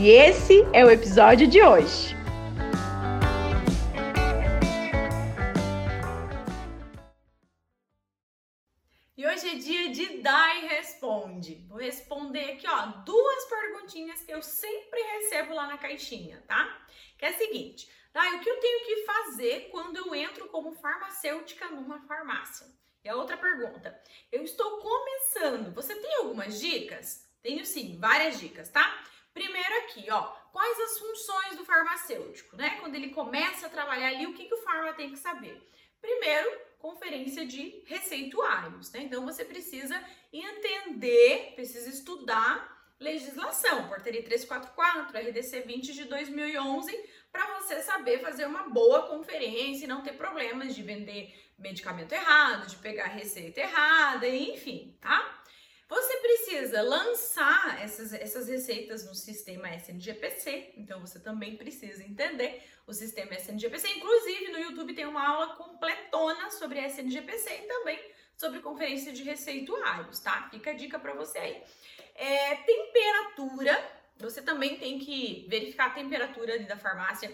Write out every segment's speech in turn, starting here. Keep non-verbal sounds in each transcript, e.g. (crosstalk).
E esse é o episódio de hoje. E hoje é dia de Dai Responde. Vou responder aqui, ó, duas perguntinhas que eu sempre recebo lá na caixinha, tá? Que é a seguinte: Dai, o que eu tenho que fazer quando eu entro como farmacêutica numa farmácia? E a outra pergunta: eu estou começando, você tem algumas dicas? Tenho sim, várias dicas, tá? Primeiro aqui, ó, quais as funções do farmacêutico, né? Quando ele começa a trabalhar ali, o que, que o farma tem que saber? Primeiro, conferência de receituários, né? Então você precisa entender, precisa estudar legislação, portaria 344, RDC 20 de 2011, para você saber fazer uma boa conferência e não ter problemas de vender medicamento errado, de pegar receita errada, enfim, tá? Você precisa lançar essas, essas receitas no sistema SNGPC, então você também precisa entender o sistema SNGPC. Inclusive, no YouTube tem uma aula completona sobre SNGPC e também sobre conferência de receituários, tá? Fica a dica para você aí. É, temperatura, você também tem que verificar a temperatura da farmácia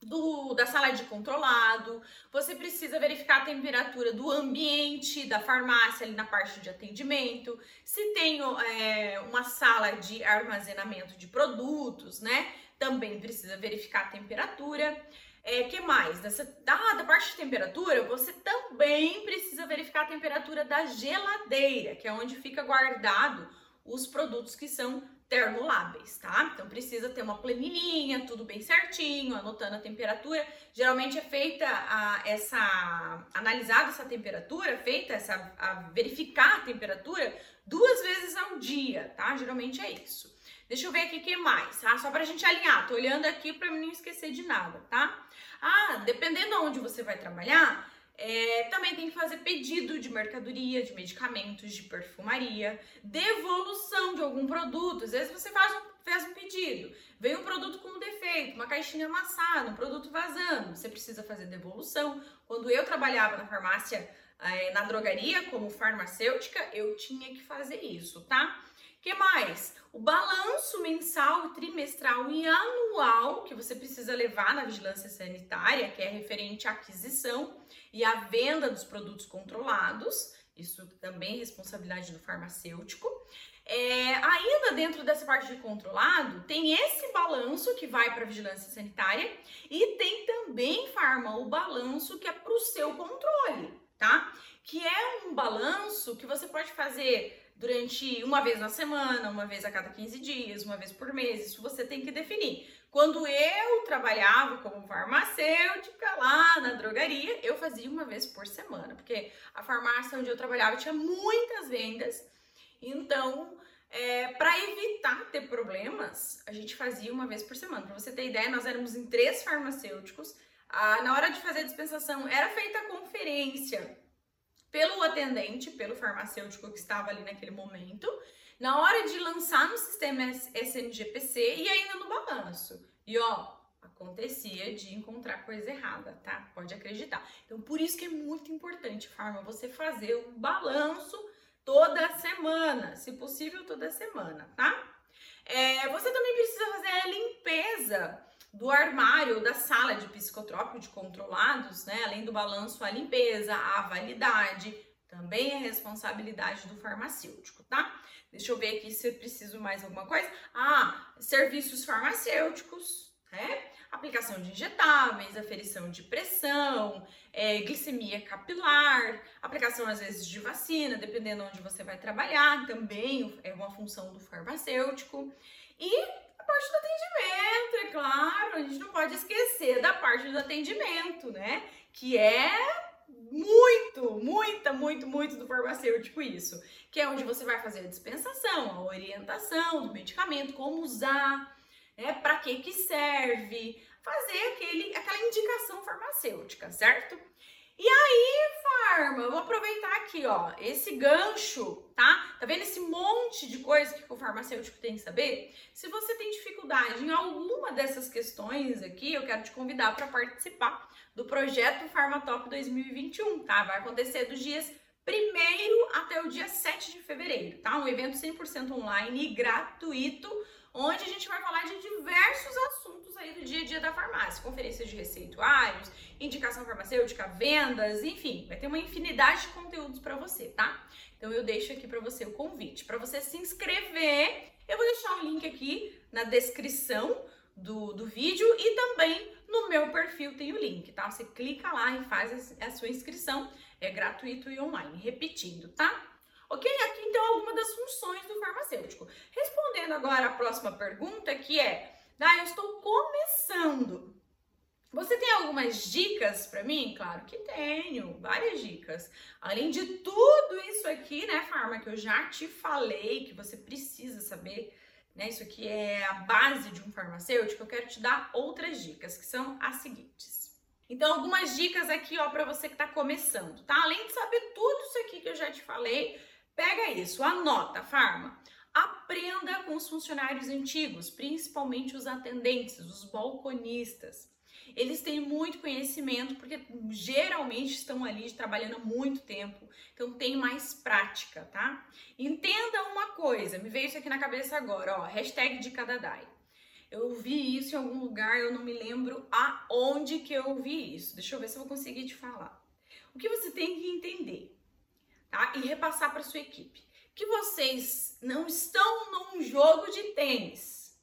do, da sala de controlado, você precisa verificar a temperatura do ambiente da farmácia ali na parte de atendimento, se tem é, uma sala de armazenamento de produtos, né? Também precisa verificar a temperatura. É, que mais? Dessa, da, da parte de temperatura, você também precisa verificar a temperatura da geladeira, que é onde fica guardado os produtos que são termoláveis, tá? Então precisa ter uma planilhinha, tudo bem certinho, anotando a temperatura. Geralmente é feita a, essa analisada essa temperatura, feita essa a verificar a temperatura duas vezes ao dia, tá? Geralmente é isso. Deixa eu ver aqui o que mais, tá? Só pra gente alinhar. Tô olhando aqui para não esquecer de nada, tá? Ah, dependendo onde você vai trabalhar, é, também tem que fazer pedido de mercadoria, de medicamentos, de perfumaria, devolução de algum produto. Às vezes você faz um, faz um pedido, vem um produto com um defeito, uma caixinha amassada, um produto vazando, você precisa fazer devolução. Quando eu trabalhava na farmácia, é, na drogaria, como farmacêutica, eu tinha que fazer isso, tá? Que mais? O balanço mensal, trimestral e anual que você precisa levar na vigilância sanitária, que é referente à aquisição e à venda dos produtos controlados. Isso também é responsabilidade do farmacêutico. É, ainda dentro dessa parte de controlado, tem esse balanço que vai para a vigilância sanitária e tem também, Farma, o balanço que é para o seu controle, tá? Que é um balanço que você pode fazer durante uma vez na semana, uma vez a cada 15 dias, uma vez por mês, isso você tem que definir. Quando eu trabalhava como farmacêutica lá na drogaria, eu fazia uma vez por semana, porque a farmácia onde eu trabalhava tinha muitas vendas, então é, para evitar ter problemas, a gente fazia uma vez por semana. Para você ter ideia, nós éramos em três farmacêuticos. Ah, na hora de fazer a dispensação, era feita a conferência pelo atendente, pelo farmacêutico que estava ali naquele momento, na hora de lançar no sistema SNGPC e ainda no balanço. E ó, acontecia de encontrar coisa errada, tá? Pode acreditar. Então, por isso que é muito importante, Farma, você fazer o balanço toda semana, se possível toda semana, tá? É, você também precisa fazer a limpeza do armário da sala de psicotrópico de controlados, né? Além do balanço, a limpeza, a validade, Também é responsabilidade do farmacêutico, tá? Deixa eu ver aqui se eu preciso mais alguma coisa. Ah, serviços farmacêuticos, né? Aplicação de injetáveis, aferição de pressão, é, glicemia capilar, aplicação às vezes de vacina, dependendo onde você vai trabalhar, também é uma função do farmacêutico. E a parte do atendimento, é claro, a gente não pode esquecer da parte do atendimento, né? Que é muito, muita, muito, muito do farmacêutico isso, que é onde você vai fazer a dispensação, a orientação do medicamento, como usar, né, para que que serve, fazer aquele, aquela indicação farmacêutica, certo? E aí, farma, vou aproveitar aqui, ó, esse gancho, tá? Tá vendo esse monte de coisa que o farmacêutico tem que saber? Se você tem dificuldade em alguma dessas questões aqui, eu quero te convidar para participar do projeto Farmatop 2021, tá? Vai acontecer dos dias 1 até o dia 7 de fevereiro, tá? Um evento 100% online e gratuito onde a gente vai falar de diversos assuntos aí do dia a dia da farmácia, conferências de receituários, indicação farmacêutica, vendas, enfim, vai ter uma infinidade de conteúdos para você, tá? Então eu deixo aqui para você o convite, para você se inscrever. Eu vou deixar o link aqui na descrição do, do vídeo e também no meu perfil tem o link, tá? Você clica lá e faz a sua inscrição, é gratuito e online. Repetindo, tá? Ok? Aqui então alguma das funções do farmacêutico. Agora a próxima pergunta, que é: ah, eu estou começando. Você tem algumas dicas para mim? Claro que tenho, várias dicas. Além de tudo isso aqui, né, Farma, que eu já te falei que você precisa saber, né? Isso aqui é a base de um farmacêutico. Eu quero te dar outras dicas, que são as seguintes. Então, algumas dicas aqui, ó, para você que está começando, tá? Além de saber tudo isso aqui que eu já te falei, Pega isso, anota, farma. Aprenda com os funcionários antigos, principalmente os atendentes, os balconistas. Eles têm muito conhecimento porque geralmente estão ali trabalhando há muito tempo, então tem mais prática, tá? Entenda uma coisa, me veio isso aqui na cabeça agora, ó, hashtag de cada DAI. Eu vi isso em algum lugar, eu não me lembro aonde que eu vi isso. Deixa eu ver se eu vou conseguir te falar. O que você tem que entender? tá? E repassar para sua equipe que vocês não estão num jogo de tênis,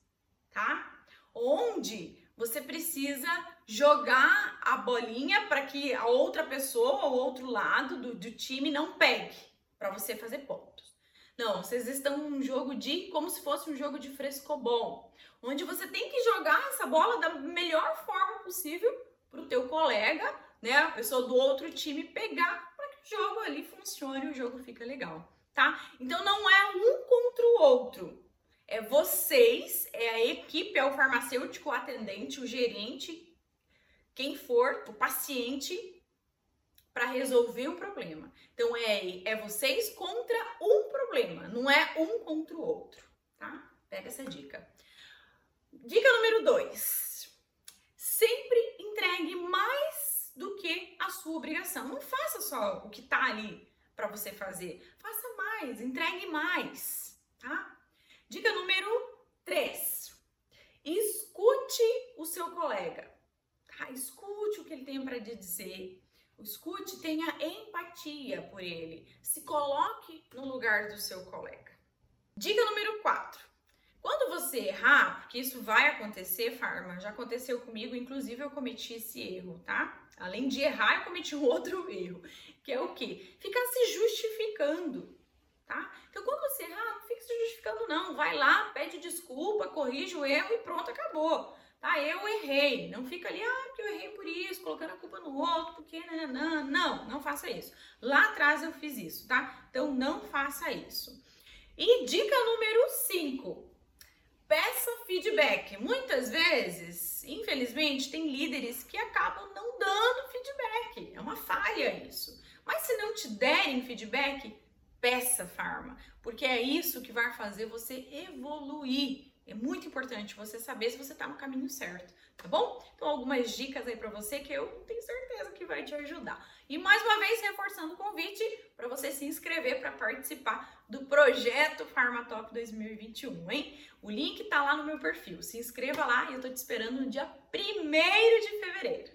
tá? Onde você precisa jogar a bolinha para que a outra pessoa ou outro lado do, do time não pegue para você fazer pontos. Não, vocês estão num jogo de como se fosse um jogo de frescobol, onde você tem que jogar essa bola da melhor forma possível para o teu colega, né, a pessoa do outro time pegar jogo ali funcione, o jogo fica legal, tá? Então não é um contra o outro. É vocês, é a equipe, é o farmacêutico, o atendente, o gerente, quem for, o paciente, para resolver um problema. Então é, é vocês contra um problema, não é um contra o outro, tá? Pega essa dica. Dica número dois: sempre entregue mais do que a sua obrigação. Não faça só o que tá ali para você fazer. Mais, entregue mais, tá? Dica número 3. Escute o seu colega. Tá? Escute o que ele tem para dizer. Escute, tenha empatia por ele. Se coloque no lugar do seu colega. Dica número 4. Quando você errar, porque isso vai acontecer, Farma, já aconteceu comigo, inclusive eu cometi esse erro, tá? Além de errar, eu cometi um (laughs) outro erro, que é o quê? Ficar se justificando, tá? Então, quando você errar, não fique se justificando, não. Vai lá, pede desculpa, corrige o erro e pronto, acabou. Tá? Eu errei. Não fica ali, ah, porque eu errei por isso, colocando a culpa no outro, porque não, não, não faça isso. Lá atrás eu fiz isso, tá? Então, não faça isso. E dica número 5 Peça feedback. Muitas vezes, infelizmente, tem líderes que acabam não dando feedback. É uma falha isso. Mas se não te derem feedback, peça farma, porque é isso que vai fazer você evoluir. É muito importante você saber se você está no caminho certo, tá bom? Então, algumas dicas aí para você que eu tenho certeza que vai te ajudar. E mais uma vez, reforçando o convite para você se inscrever para participar do projeto Farmatop 2021, hein? O link tá lá no meu perfil. Se inscreva lá e eu tô te esperando no dia 1 de fevereiro.